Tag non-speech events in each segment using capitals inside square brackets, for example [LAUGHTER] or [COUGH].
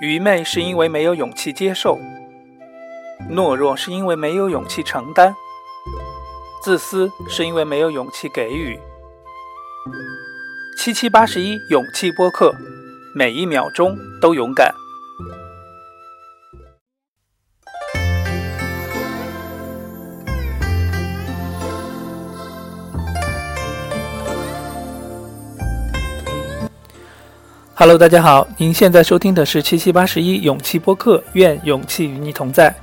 愚昧是因为没有勇气接受，懦弱是因为没有勇气承担，自私是因为没有勇气给予。七七八十一勇气播客，每一秒钟都勇敢。Hello，大家好，您现在收听的是七七八十一勇气播客，愿勇气与你同在。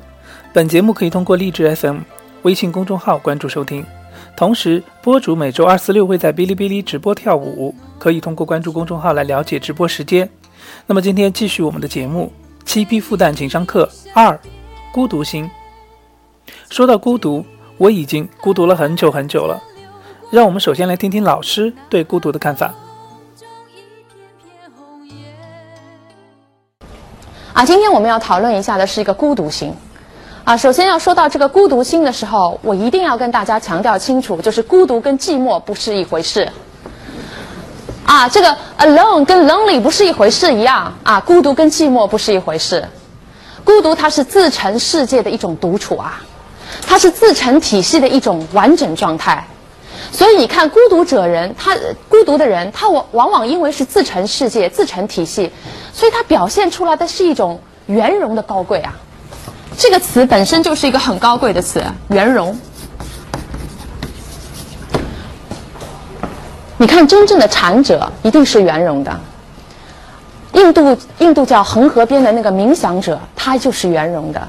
本节目可以通过荔枝 FM、微信公众号关注收听。同时，播主每周二、四、六会在哔哩哔哩直播跳舞，可以通过关注公众号来了解直播时间。那么今天继续我们的节目，七批复旦情商课二：孤独心。说到孤独，我已经孤独了很久很久了。让我们首先来听听老师对孤独的看法。啊，今天我们要讨论一下的是一个孤独心。啊，首先要说到这个孤独心的时候，我一定要跟大家强调清楚，就是孤独跟寂寞不是一回事。啊，这个 alone 跟 lonely 不是一回事一样。啊，孤独跟寂寞不是一回事。孤独它是自成世界的一种独处啊，它是自成体系的一种完整状态。所以你看，孤独者人，他孤独的人，他往往往因为是自成世界、自成体系，所以他表现出来的是一种圆融的高贵啊。这个词本身就是一个很高贵的词，圆融。你看，真正的禅者一定是圆融的。印度印度教恒河边的那个冥想者，他就是圆融的。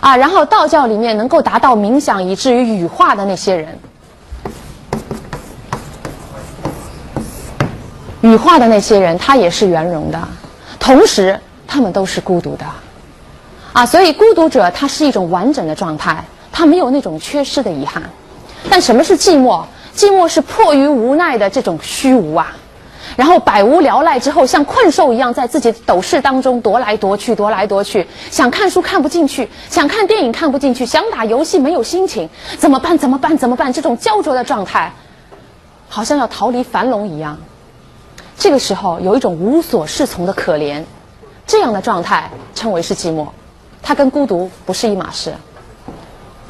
啊，然后道教里面能够达到冥想以至于羽化的那些人。羽化的那些人，他也是圆融的，同时他们都是孤独的，啊，所以孤独者他是一种完整的状态，他没有那种缺失的遗憾。但什么是寂寞？寂寞是迫于无奈的这种虚无啊，然后百无聊赖之后，像困兽一样在自己的斗室当中踱来踱去，踱来踱去，想看书看不进去，想看电影看不进去，想打游戏没有心情，怎么办？怎么办？怎么办？这种焦灼的状态，好像要逃离樊笼一样。这个时候有一种无所适从的可怜，这样的状态称为是寂寞，它跟孤独不是一码事。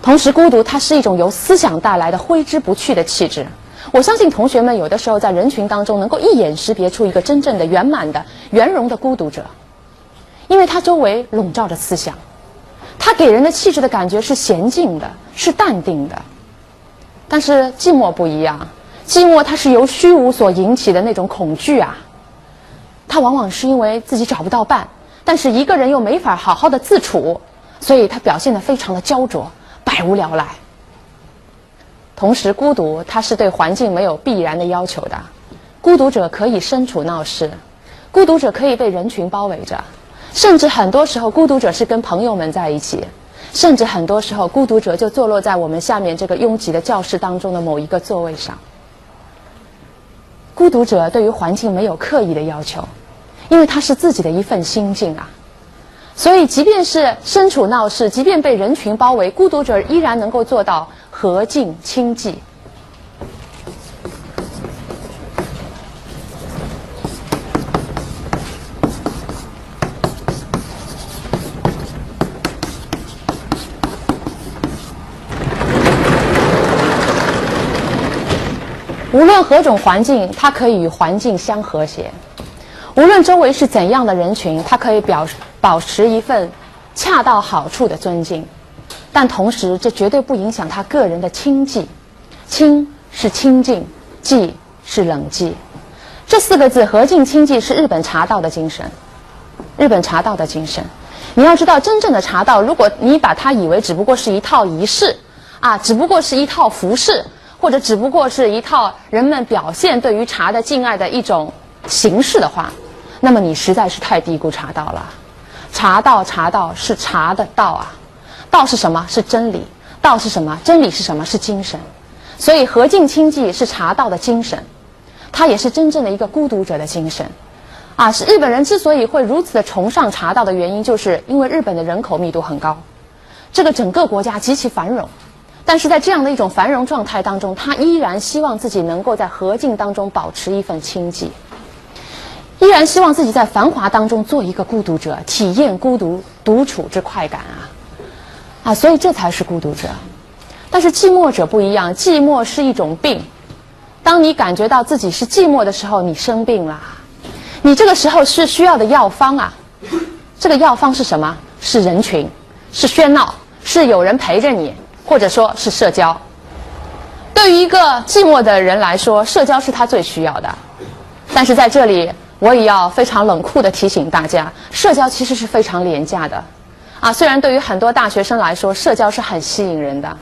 同时，孤独它是一种由思想带来的挥之不去的气质。我相信同学们有的时候在人群当中能够一眼识别出一个真正的圆满的圆融的孤独者，因为他周围笼罩着思想，他给人的气质的感觉是娴静的，是淡定的。但是寂寞不一样。寂寞，它是由虚无所引起的那种恐惧啊。它往往是因为自己找不到伴，但是一个人又没法好好的自处，所以他表现得非常的焦灼，百无聊赖。同时，孤独它是对环境没有必然的要求的。孤独者可以身处闹市，孤独者可以被人群包围着，甚至很多时候，孤独者是跟朋友们在一起，甚至很多时候，孤独者就坐落在我们下面这个拥挤的教室当中的某一个座位上。孤独者对于环境没有刻意的要求，因为他是自己的一份心境啊。所以，即便是身处闹市，即便被人群包围，孤独者依然能够做到和静清寂。无论何种环境，它可以与环境相和谐；无论周围是怎样的人群，它可以表保持一份恰到好处的尊敬。但同时，这绝对不影响他个人的清寂。清是清静，寂是冷寂。这四个字“和静清寂”是日本茶道的精神。日本茶道的精神，你要知道，真正的茶道，如果你把它以为只不过是一套仪式，啊，只不过是一套服饰。或者只不过是一套人们表现对于茶的敬爱的一种形式的话，那么你实在是太低估茶道了。茶道，茶道是茶的道啊，道是什么？是真理。道是什么？真理是什么？是精神。所以和敬清寂是茶道的精神，它也是真正的一个孤独者的精神。啊，是日本人之所以会如此的崇尚茶道的原因，就是因为日本的人口密度很高，这个整个国家极其繁荣。但是在这样的一种繁荣状态当中，他依然希望自己能够在和静当中保持一份清寂。依然希望自己在繁华当中做一个孤独者，体验孤独独处之快感啊！啊，所以这才是孤独者。但是寂寞者不一样，寂寞是一种病。当你感觉到自己是寂寞的时候，你生病了。你这个时候是需要的药方啊。这个药方是什么？是人群，是喧闹，是有人陪着你，或者说是社交。对于一个寂寞的人来说，社交是他最需要的。但是在这里，我也要非常冷酷的提醒大家，社交其实是非常廉价的。啊，虽然对于很多大学生来说，社交是很吸引人的，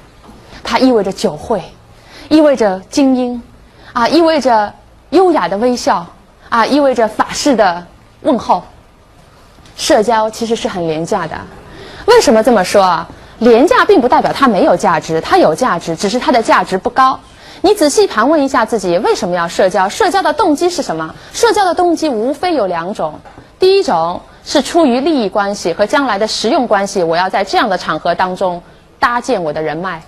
它意味着酒会，意味着精英，啊，意味着优雅的微笑，啊，意味着法式的问候。社交其实是很廉价的，为什么这么说啊？廉价并不代表它没有价值，它有价值，只是它的价值不高。你仔细盘问一下自己，为什么要社交？社交的动机是什么？社交的动机无非有两种，第一种是出于利益关系和将来的实用关系，我要在这样的场合当中搭建我的人脉，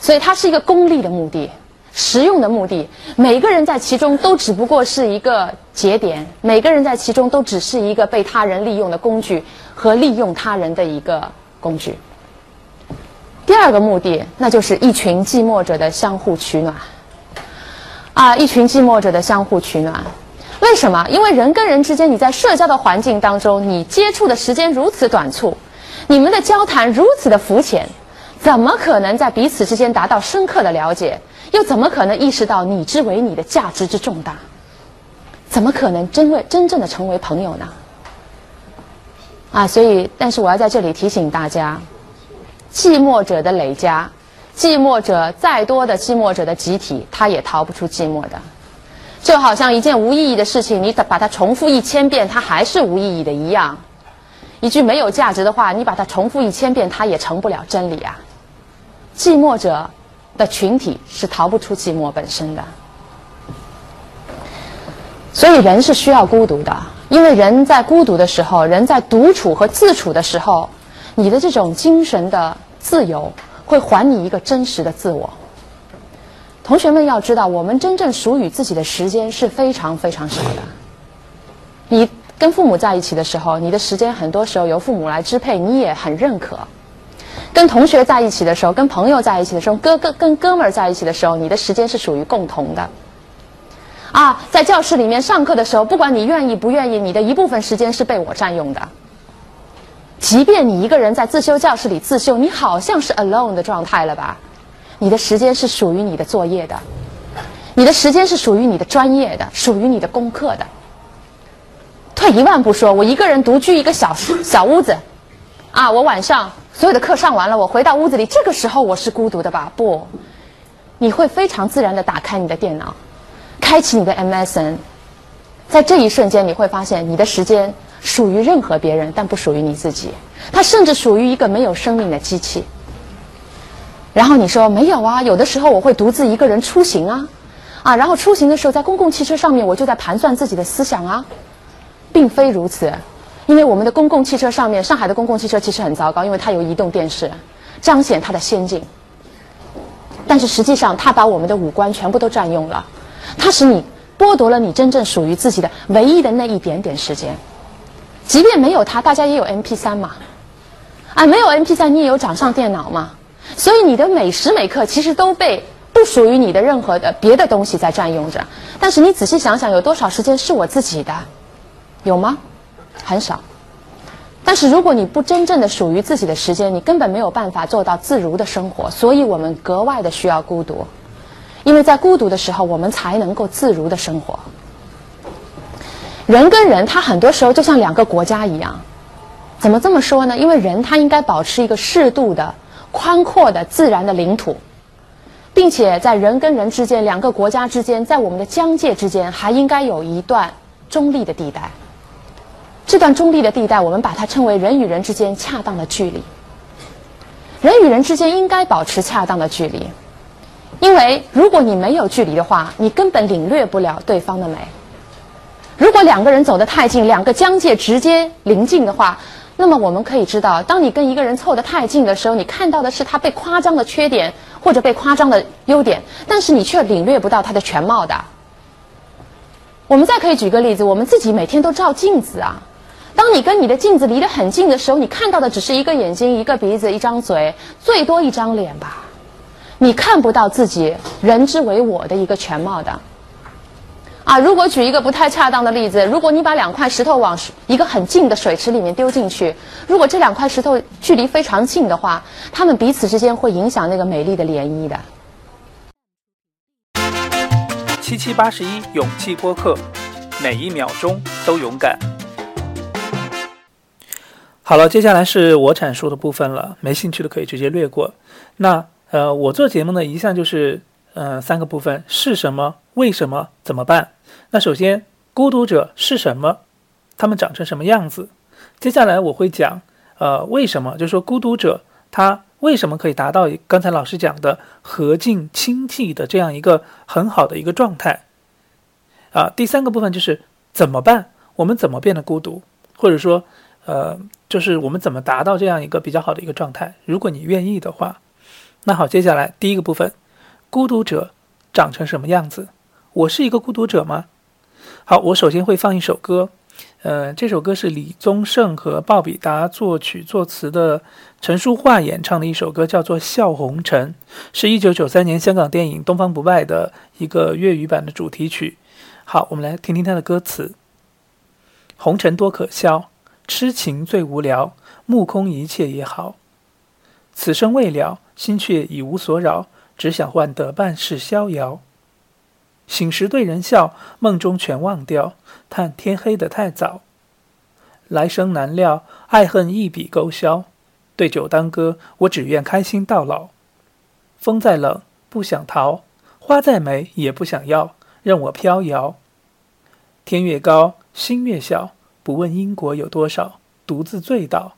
所以它是一个功利的目的。实用的目的，每个人在其中都只不过是一个节点，每个人在其中都只是一个被他人利用的工具和利用他人的一个工具。第二个目的，那就是一群寂寞者的相互取暖。啊，一群寂寞者的相互取暖，为什么？因为人跟人之间，你在社交的环境当中，你接触的时间如此短促，你们的交谈如此的肤浅，怎么可能在彼此之间达到深刻的了解？又怎么可能意识到你之为你的价值之重大？怎么可能真为真正的成为朋友呢？啊，所以，但是我要在这里提醒大家，寂寞者的累加，寂寞者再多的寂寞者的集体，他也逃不出寂寞的。就好像一件无意义的事情，你把它重复一千遍，它还是无意义的一样。一句没有价值的话，你把它重复一千遍，它也成不了真理啊。寂寞者。的群体是逃不出寂寞本身的，所以人是需要孤独的，因为人在孤独的时候，人在独处和自处的时候，你的这种精神的自由会还你一个真实的自我。同学们要知道，我们真正属于自己的时间是非常非常少的。你跟父母在一起的时候，你的时间很多时候由父母来支配，你也很认可。跟同学在一起的时候，跟朋友在一起的时候，哥哥跟哥们儿在一起的时候，你的时间是属于共同的。啊，在教室里面上课的时候，不管你愿意不愿意，你的一部分时间是被我占用的。即便你一个人在自修教室里自修，你好像是 alone 的状态了吧？你的时间是属于你的作业的，你的时间是属于你的专业的，属于你的功课的。退一万步说，我一个人独居一个小小屋子，啊，我晚上。所有的课上完了，我回到屋子里，这个时候我是孤独的吧？不，你会非常自然的打开你的电脑，开启你的 MSN，在这一瞬间，你会发现你的时间属于任何别人，但不属于你自己。它甚至属于一个没有生命的机器。然后你说没有啊？有的时候我会独自一个人出行啊，啊，然后出行的时候在公共汽车上面，我就在盘算自己的思想啊，并非如此。因为我们的公共汽车上面，上海的公共汽车其实很糟糕，因为它有移动电视，彰显它的先进。但是实际上，它把我们的五官全部都占用了，它使你剥夺了你真正属于自己的唯一的那一点点时间。即便没有它，大家也有 M P 三嘛，啊，没有 M P 三，你也有掌上电脑嘛。所以你的每时每刻其实都被不属于你的任何的别的东西在占用着。但是你仔细想想，有多少时间是我自己的？有吗？很少，但是如果你不真正的属于自己的时间，你根本没有办法做到自如的生活。所以我们格外的需要孤独，因为在孤独的时候，我们才能够自如的生活。人跟人，他很多时候就像两个国家一样，怎么这么说呢？因为人他应该保持一个适度的、宽阔的自然的领土，并且在人跟人之间、两个国家之间，在我们的疆界之间，还应该有一段中立的地带。这段中立的地带，我们把它称为人与人之间恰当的距离。人与人之间应该保持恰当的距离，因为如果你没有距离的话，你根本领略不了对方的美。如果两个人走得太近，两个疆界直接临近的话，那么我们可以知道，当你跟一个人凑得太近的时候，你看到的是他被夸张的缺点或者被夸张的优点，但是你却领略不到他的全貌的。我们再可以举个例子，我们自己每天都照镜子啊。当你跟你的镜子离得很近的时候，你看到的只是一个眼睛、一个鼻子、一张嘴，最多一张脸吧。你看不到自己人之为我的一个全貌的。啊，如果举一个不太恰当的例子，如果你把两块石头往一个很近的水池里面丢进去，如果这两块石头距离非常近的话，它们彼此之间会影响那个美丽的涟漪的。七七八十一勇气播客，每一秒钟都勇敢。好了，接下来是我阐述的部分了，没兴趣的可以直接略过。那呃，我做节目呢，一向就是呃三个部分：是什么、为什么、怎么办。那首先，孤独者是什么？他们长成什么样子？接下来我会讲呃为什么，就是说孤独者他为什么可以达到刚才老师讲的和静清寂的这样一个很好的一个状态。啊，第三个部分就是怎么办？我们怎么变得孤独？或者说呃。就是我们怎么达到这样一个比较好的一个状态？如果你愿意的话，那好，接下来第一个部分，孤独者长成什么样子？我是一个孤独者吗？好，我首先会放一首歌，呃，这首歌是李宗盛和鲍比达作曲作词的陈淑桦演唱的一首歌，叫做《笑红尘》，是一九九三年香港电影《东方不败》的一个粤语版的主题曲。好，我们来听听它的歌词：红尘多可笑。痴情最无聊，目空一切也好。此生未了，心却已无所扰，只想换得半世逍遥。醒时对人笑，梦中全忘掉，叹天黑得太早。来生难料，爱恨一笔勾销。对酒当歌，我只愿开心到老。风再冷，不想逃；花再美，也不想要，任我飘摇。天越高，心越小。不问因果有多少，独自醉倒。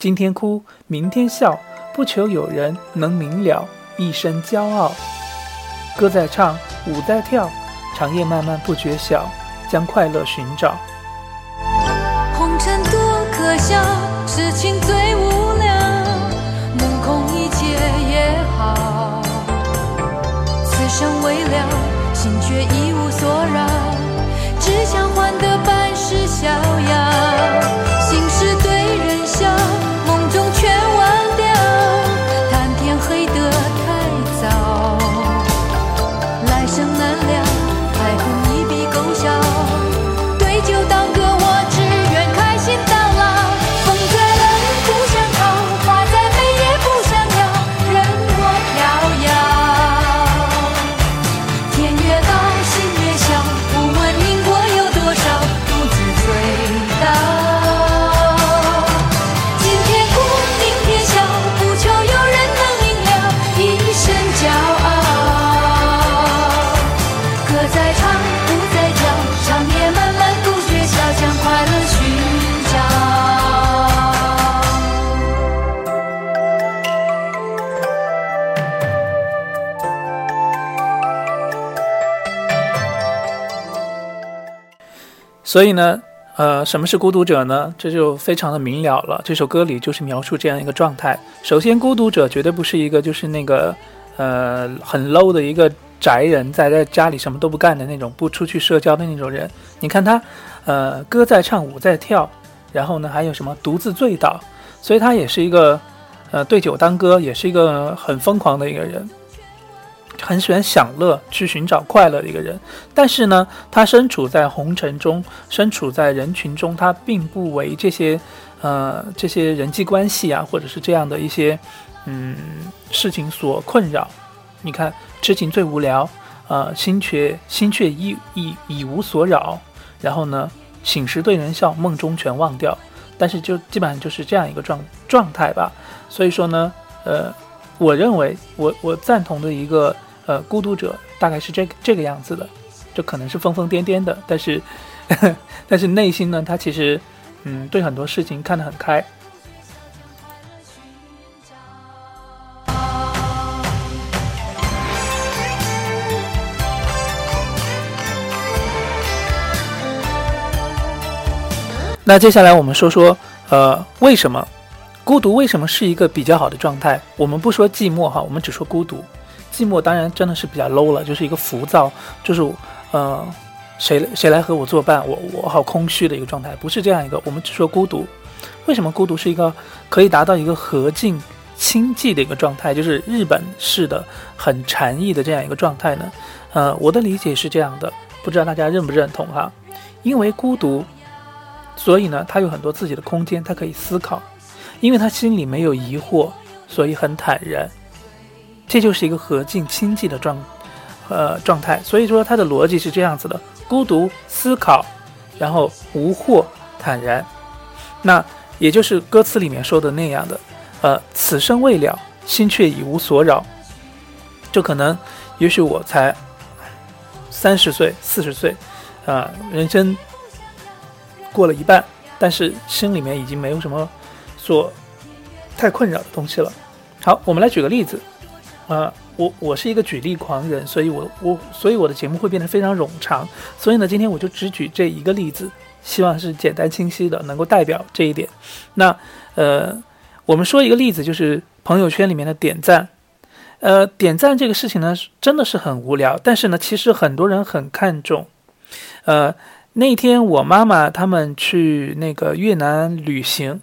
今天哭，明天笑，不求有人能明了，一生骄傲。歌在唱，舞在跳，长夜漫漫不觉晓，将快乐寻找。红尘多可笑，痴情最无聊，目空一切也好。此生未了，心却一无所扰，只想换得半。世逍遥，所以呢，呃，什么是孤独者呢？这就非常的明了了。这首歌里就是描述这样一个状态。首先，孤独者绝对不是一个就是那个，呃，很 low 的一个宅人，在在家里什么都不干的那种，不出去社交的那种人。你看他，呃，歌在唱，舞在跳，然后呢，还有什么独自醉倒，所以他也是一个，呃，对酒当歌，也是一个很疯狂的一个人。很喜欢享乐，去寻找快乐的一个人，但是呢，他身处在红尘中，身处在人群中，他并不为这些，呃，这些人际关系啊，或者是这样的一些，嗯，事情所困扰。你看，痴情最无聊，呃，心却心却已已已无所扰。然后呢，醒时对人笑，梦中全忘掉。但是就基本上就是这样一个状状态吧。所以说呢，呃，我认为我我赞同的一个。呃，孤独者大概是这这个样子的，就可能是疯疯癫癫的，但是呵呵，[LAUGHS] 但是内心呢，他其实，嗯，对很多事情看得很开。那接下来我们说说，呃，为什么孤独为什么是一个比较好的状态？我们不说寂寞哈，我们只说孤独。寂寞当然真的是比较 low 了，就是一个浮躁，就是呃，谁谁来和我作伴，我我好空虚的一个状态，不是这样一个。我们只说孤独，为什么孤独是一个可以达到一个和静清寂的一个状态，就是日本式的很禅意的这样一个状态呢？呃，我的理解是这样的，不知道大家认不认同哈？因为孤独，所以呢，他有很多自己的空间，他可以思考，因为他心里没有疑惑，所以很坦然。这就是一个和静清寂的状，呃状态。所以说它的逻辑是这样子的：孤独思考，然后无惑坦然。那也就是歌词里面说的那样的，呃，此生未了，心却已无所扰。就可能，也许我才三十岁、四十岁，啊，人生过了一半，但是心里面已经没有什么所太困扰的东西了。好，我们来举个例子。呃，我我是一个举例狂人，所以我我所以我的节目会变得非常冗长，所以呢，今天我就只举这一个例子，希望是简单清晰的，能够代表这一点。那呃，我们说一个例子，就是朋友圈里面的点赞，呃，点赞这个事情呢，真的是很无聊，但是呢，其实很多人很看重。呃，那天我妈妈他们去那个越南旅行，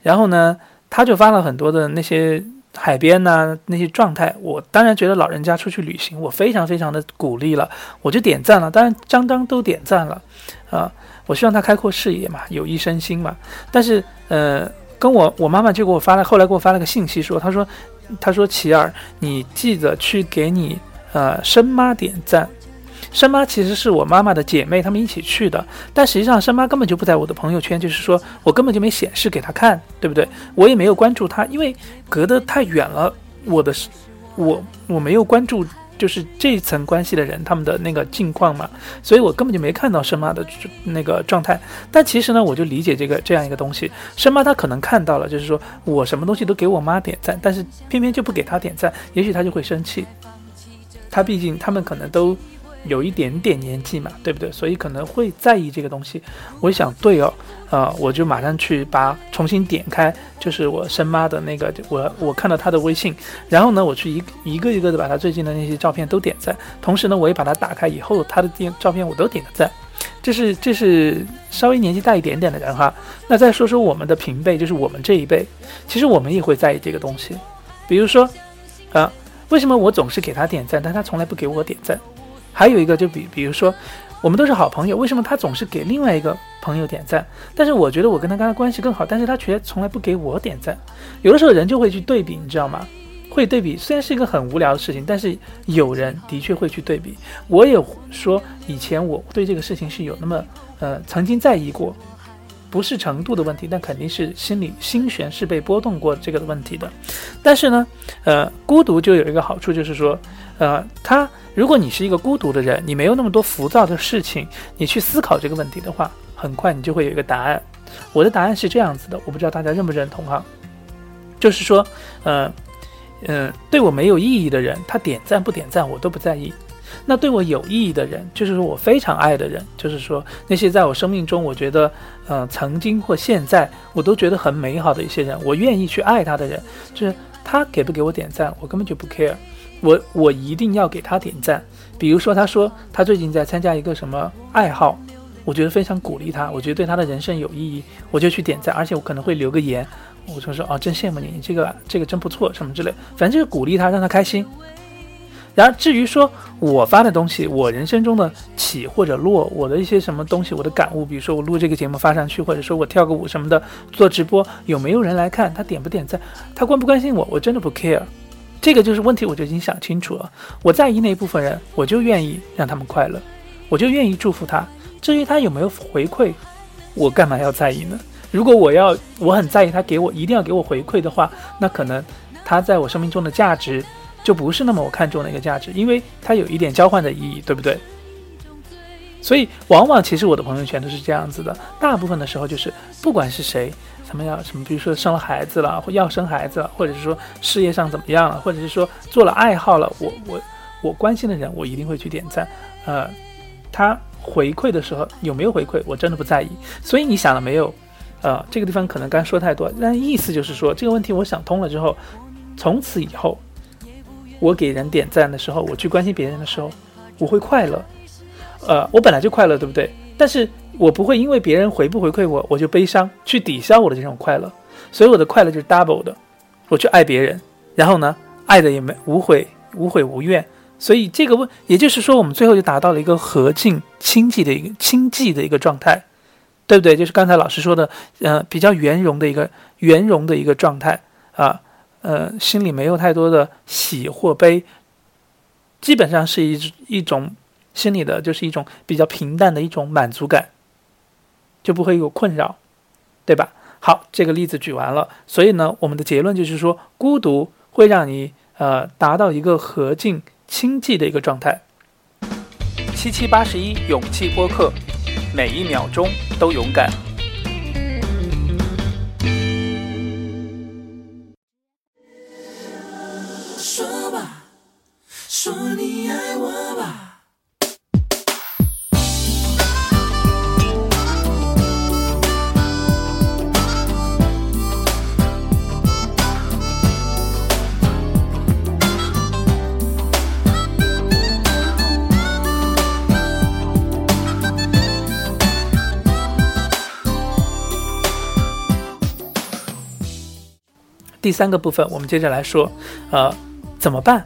然后呢，他就发了很多的那些。海边呐，那些状态，我当然觉得老人家出去旅行，我非常非常的鼓励了，我就点赞了。当然张张都点赞了，啊，我希望他开阔视野嘛，有益身心嘛。但是，呃，跟我我妈妈就给我发了，后来给我发了个信息说，她说，她说琪儿，你记得去给你呃生妈点赞。生妈其实是我妈妈的姐妹，她们一起去的。但实际上，生妈根本就不在我的朋友圈，就是说我根本就没显示给她看，对不对？我也没有关注她，因为隔得太远了。我的，我我没有关注，就是这一层关系的人他们的那个近况嘛，所以我根本就没看到生妈的那个状态。但其实呢，我就理解这个这样一个东西，生妈她可能看到了，就是说我什么东西都给我妈点赞，但是偏偏就不给她点赞，也许她就会生气。她毕竟他们可能都。有一点点年纪嘛，对不对？所以可能会在意这个东西。我想，对哦，呃，我就马上去把重新点开，就是我生妈的那个，我我看到她的微信，然后呢，我去一一个一个的把她最近的那些照片都点赞，同时呢，我也把它打开以后，她的电照片我都点个赞。这是这是稍微年纪大一点点的人哈。那再说说我们的平辈，就是我们这一辈，其实我们也会在意这个东西。比如说，啊，为什么我总是给他点赞，但他从来不给我点赞？还有一个，就比比如说，我们都是好朋友，为什么他总是给另外一个朋友点赞？但是我觉得我跟他刚才关系更好，但是他却从来不给我点赞。有的时候人就会去对比，你知道吗？会对比，虽然是一个很无聊的事情，但是有人的确会去对比。我也说，以前我对这个事情是有那么呃曾经在意过。不是程度的问题，但肯定是心里心弦是被波动过这个问题的。但是呢，呃，孤独就有一个好处，就是说，呃，他如果你是一个孤独的人，你没有那么多浮躁的事情，你去思考这个问题的话，很快你就会有一个答案。我的答案是这样子的，我不知道大家认不认同哈，就是说，呃，嗯，对我没有意义的人，他点赞不点赞我都不在意。那对我有意义的人，就是说我非常爱的人，就是说那些在我生命中，我觉得，呃，曾经或现在我都觉得很美好的一些人，我愿意去爱他的人，就是他给不给我点赞，我根本就不 care，我我一定要给他点赞。比如说他说他最近在参加一个什么爱好，我觉得非常鼓励他，我觉得对他的人生有意义，我就去点赞，而且我可能会留个言，我就说哦，真羡慕你，你这个这个真不错，什么之类，反正就是鼓励他，让他开心。然而，至于说我发的东西，我人生中的起或者落，我的一些什么东西，我的感悟，比如说我录这个节目发上去，或者说我跳个舞什么的，做直播，有没有人来看？他点不点赞？他关不关心我？我真的不 care。这个就是问题，我就已经想清楚了。我在意那一部分人，我就愿意让他们快乐，我就愿意祝福他。至于他有没有回馈，我干嘛要在意呢？如果我要，我很在意他给我一定要给我回馈的话，那可能他在我生命中的价值。就不是那么我看中的一个价值，因为它有一点交换的意义，对不对？所以往往其实我的朋友圈都是这样子的，大部分的时候就是不管是谁，什么要什么，比如说生了孩子了，或要生孩子了，或者是说事业上怎么样了，或者是说做了爱好了，我我我关心的人，我一定会去点赞。呃，他回馈的时候有没有回馈，我真的不在意。所以你想了没有？呃，这个地方可能刚说太多，但意思就是说这个问题我想通了之后，从此以后。我给人点赞的时候，我去关心别人的时候，我会快乐，呃，我本来就快乐，对不对？但是我不会因为别人回不回馈我，我就悲伤，去抵消我的这种快乐。所以我的快乐就是 double 的，我去爱别人，然后呢，爱的也没无悔无悔无怨。所以这个问，也就是说，我们最后就达到了一个和静清寂的一个清寂的一个状态，对不对？就是刚才老师说的，呃，比较圆融的一个圆融的一个状态啊，呃，心里没有太多的喜或悲，基本上是一一种心里的，就是一种比较平淡的一种满足感，就不会有困扰，对吧？好，这个例子举完了，所以呢，我们的结论就是说，孤独会让你呃达到一个和静清寂的一个状态。七七八十一勇气播客，每一秒钟都勇敢。第三个部分，我们接着来说，呃，怎么办？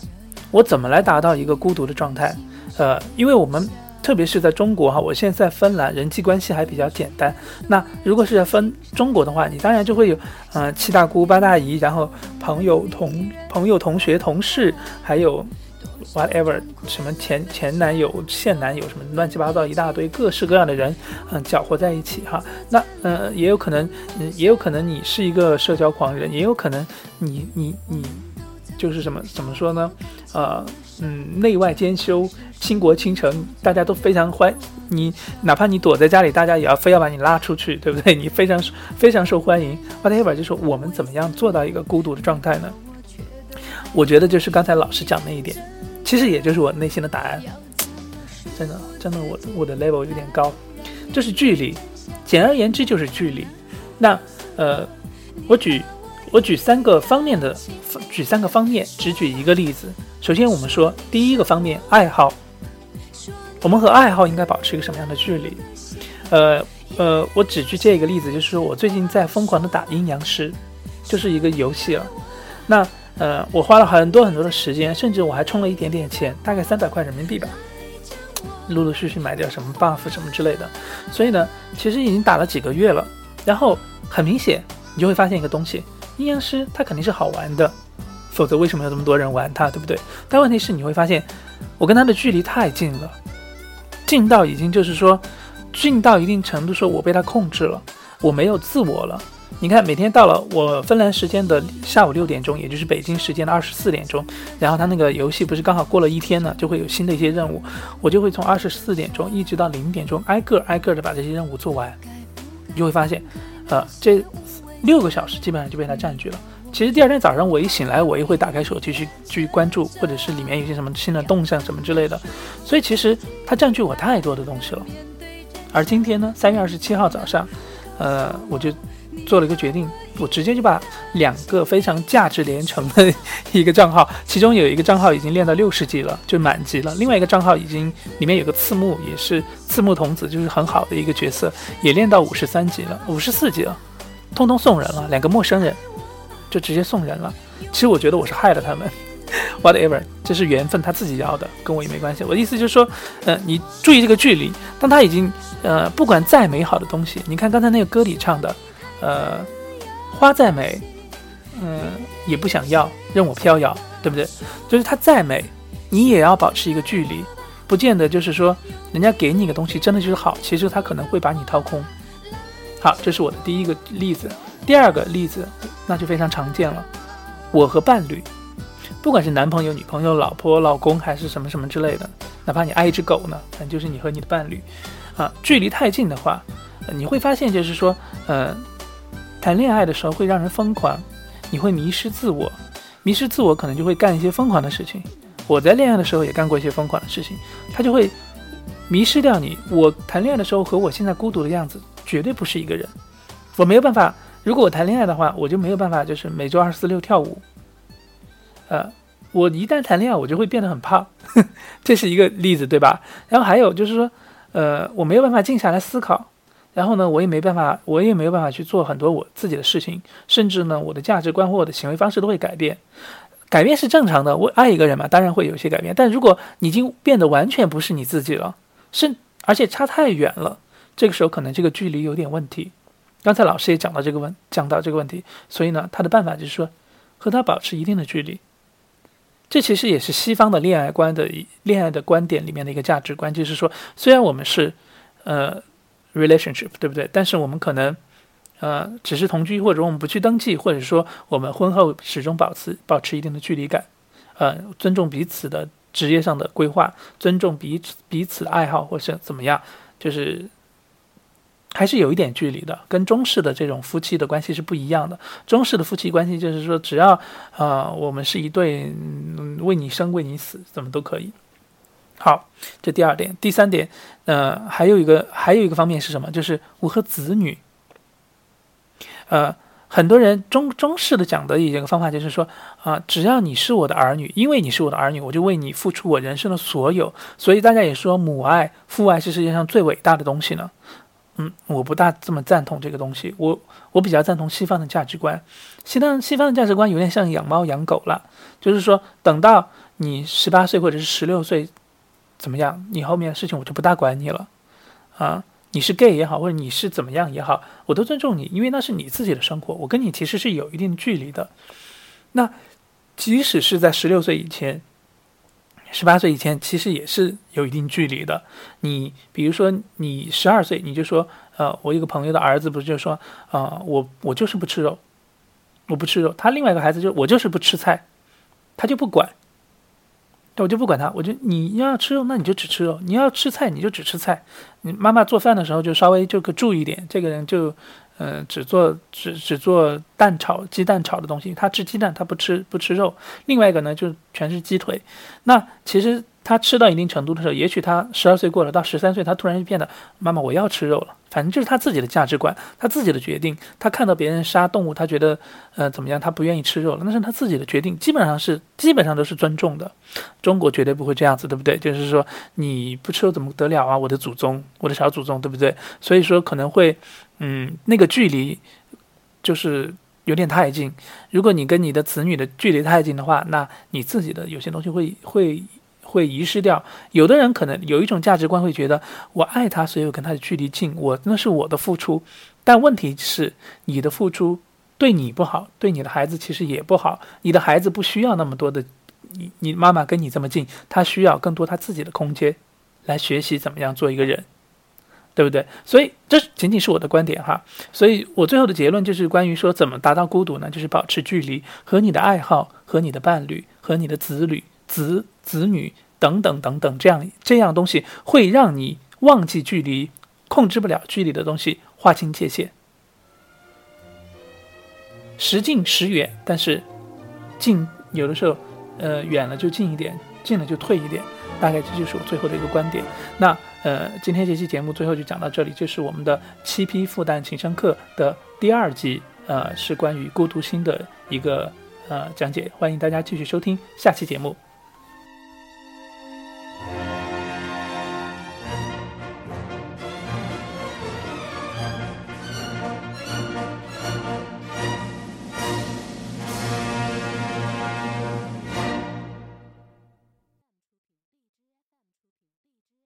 我怎么来达到一个孤独的状态？呃，因为我们特别是在中国哈，我现在在芬兰，人际关系还比较简单。那如果是在分中国的话，你当然就会有，呃，七大姑八大姨，然后朋友同朋友同学同事，还有。whatever，什么前前男友、现男友，什么乱七八糟一大堆，各式各样的人，嗯，搅和在一起哈。那，呃，也有可能，嗯，也有可能你是一个社交狂人，也有可能你你你就是什么怎么说呢？呃，嗯，内外兼修，倾国倾城，大家都非常欢你，哪怕你躲在家里，大家也要非要把你拉出去，对不对？[LAUGHS] 你非常非常受欢迎。whatever，就是我们怎么样做到一个孤独的状态呢？我觉得就是刚才老师讲那一点。其实也就是我内心的答案，真的，真的，我我的 level 有点高，就是距离。简而言之就是距离。那呃，我举我举三个方面的，举三个方面，只举一个例子。首先我们说第一个方面，爱好。我们和爱好应该保持一个什么样的距离？呃呃，我只举这一个例子，就是说我最近在疯狂的打阴阳师，就是一个游戏了。那呃，我花了很多很多的时间，甚至我还充了一点点钱，大概三百块人民币吧，陆陆续续买掉什么 buff 什么之类的。所以呢，其实已经打了几个月了。然后很明显，你就会发现一个东西，阴阳师它肯定是好玩的，否则为什么有这么多人玩它，对不对？但问题是你会发现，我跟它的距离太近了，近到已经就是说，近到一定程度，说我被它控制了，我没有自我了。你看，每天到了我芬兰时间的下午六点钟，也就是北京时间的二十四点钟，然后他那个游戏不是刚好过了一天呢，就会有新的一些任务，我就会从二十四点钟一直到零点钟，挨个挨个的把这些任务做完。你就会发现，呃，这六个小时基本上就被他占据了。其实第二天早上我一醒来，我也会打开手机去去关注，或者是里面有些什么新的动向什么之类的。所以其实它占据我太多的东西了。而今天呢，三月二十七号早上，呃，我就。做了一个决定，我直接就把两个非常价值连城的 [LAUGHS] 一个账号，其中有一个账号已经练到六十级了，就满级了；另外一个账号已经里面有个刺木，也是刺木童子，就是很好的一个角色，也练到五十三级了，五十四级了，通通送人了，两个陌生人就直接送人了。其实我觉得我是害了他们，[LAUGHS] whatever，这是缘分，他自己要的，跟我也没关系。我的意思就是说，呃，你注意这个距离，当他已经呃，不管再美好的东西，你看刚才那个歌里唱的。呃，花再美，嗯，也不想要，任我飘摇，对不对？就是它再美，你也要保持一个距离，不见得就是说，人家给你个东西真的就是好，其实他可能会把你掏空。好，这是我的第一个例子。第二个例子，那就非常常见了。我和伴侣，不管是男朋友、女朋友、老婆、老公，还是什么什么之类的，哪怕你爱一只狗呢，反正就是你和你的伴侣，啊，距离太近的话，你会发现就是说，呃。谈恋爱的时候会让人疯狂，你会迷失自我，迷失自我可能就会干一些疯狂的事情。我在恋爱的时候也干过一些疯狂的事情，他就会迷失掉你。我谈恋爱的时候和我现在孤独的样子绝对不是一个人。我没有办法，如果我谈恋爱的话，我就没有办法，就是每周二四六跳舞。呃，我一旦谈恋爱，我就会变得很胖，[LAUGHS] 这是一个例子，对吧？然后还有就是说，呃，我没有办法静下来思考，然后呢，我也没办法，我也没有办法去做很多我自己的事情，甚至呢，我的价值观或我的行为方式都会改变。改变是正常的，我爱一个人嘛，当然会有一些改变。但如果你已经变得完全不是你自己了，是而且差太远了，这个时候可能这个距离有点问题。刚才老师也讲到这个问，讲到这个问题，所以呢，他的办法就是说，和他保持一定的距离。这其实也是西方的恋爱观的恋爱的观点里面的一个价值观，就是说，虽然我们是呃 relationship，对不对？但是我们可能。呃，只是同居，或者我们不去登记，或者说我们婚后始终保持保持一定的距离感，呃，尊重彼此的职业上的规划，尊重彼此彼此的爱好，或是怎么样，就是还是有一点距离的，跟中式的这种夫妻的关系是不一样的。中式的夫妻关系就是说，只要呃我们是一对，为你生为你死，怎么都可以。好，这第二点，第三点，呃，还有一个还有一个方面是什么？就是我和子女。呃，很多人中中式的讲的一个方法就是说，啊，只要你是我的儿女，因为你是我的儿女，我就为你付出我人生的所有。所以大家也说母爱、父爱是世界上最伟大的东西呢。嗯，我不大这么赞同这个东西。我我比较赞同西方的价值观。西方西方的价值观有点像养猫养狗了，就是说等到你十八岁或者是十六岁，怎么样，你后面的事情我就不大管你了，啊。你是 gay 也好，或者你是怎么样也好，我都尊重你，因为那是你自己的生活，我跟你其实是有一定距离的。那即使是在十六岁以前、十八岁以前，其实也是有一定距离的。你比如说，你十二岁，你就说，呃，我一个朋友的儿子不是就说，啊，我我就是不吃肉，我不吃肉。他另外一个孩子就我就是不吃菜，他就不管。我就不管他，我就你要吃肉，那你就只吃肉；你要吃菜，你就只吃菜。你妈妈做饭的时候就稍微就可注意点，这个人就，嗯，只做只只做蛋炒鸡蛋炒的东西，他吃鸡蛋，他不吃不吃肉。另外一个呢，就全是鸡腿。那其实。他吃到一定程度的时候，也许他十二岁过了，到十三岁，他突然就变得妈妈我要吃肉了。反正就是他自己的价值观，他自己的决定。他看到别人杀动物，他觉得呃怎么样，他不愿意吃肉了，那是他自己的决定，基本上是基本上都是尊重的。中国绝对不会这样子，对不对？就是说你不吃肉怎么得了啊？我的祖宗，我的小祖宗，对不对？所以说可能会嗯那个距离就是有点太近。如果你跟你的子女的距离太近的话，那你自己的有些东西会会。会遗失掉。有的人可能有一种价值观，会觉得我爱他，所以我跟他的距离近，我那是我的付出。但问题是，你的付出对你不好，对你的孩子其实也不好。你的孩子不需要那么多的，你你妈妈跟你这么近，他需要更多他自己的空间来学习怎么样做一个人，对不对？所以这仅仅是我的观点哈。所以我最后的结论就是关于说怎么达到孤独呢？就是保持距离，和你的爱好，和你的伴侣，和你的子女。子子女等等等等，这样这样东西会让你忘记距离，控制不了距离的东西，划清界限，时近时远。但是近有的时候，呃，远了就近一点，近了就退一点。大概这就是我最后的一个观点。那呃，今天这期节目最后就讲到这里，这是我们的七批复旦情商课的第二集，呃，是关于孤独心的一个呃讲解。欢迎大家继续收听下期节目。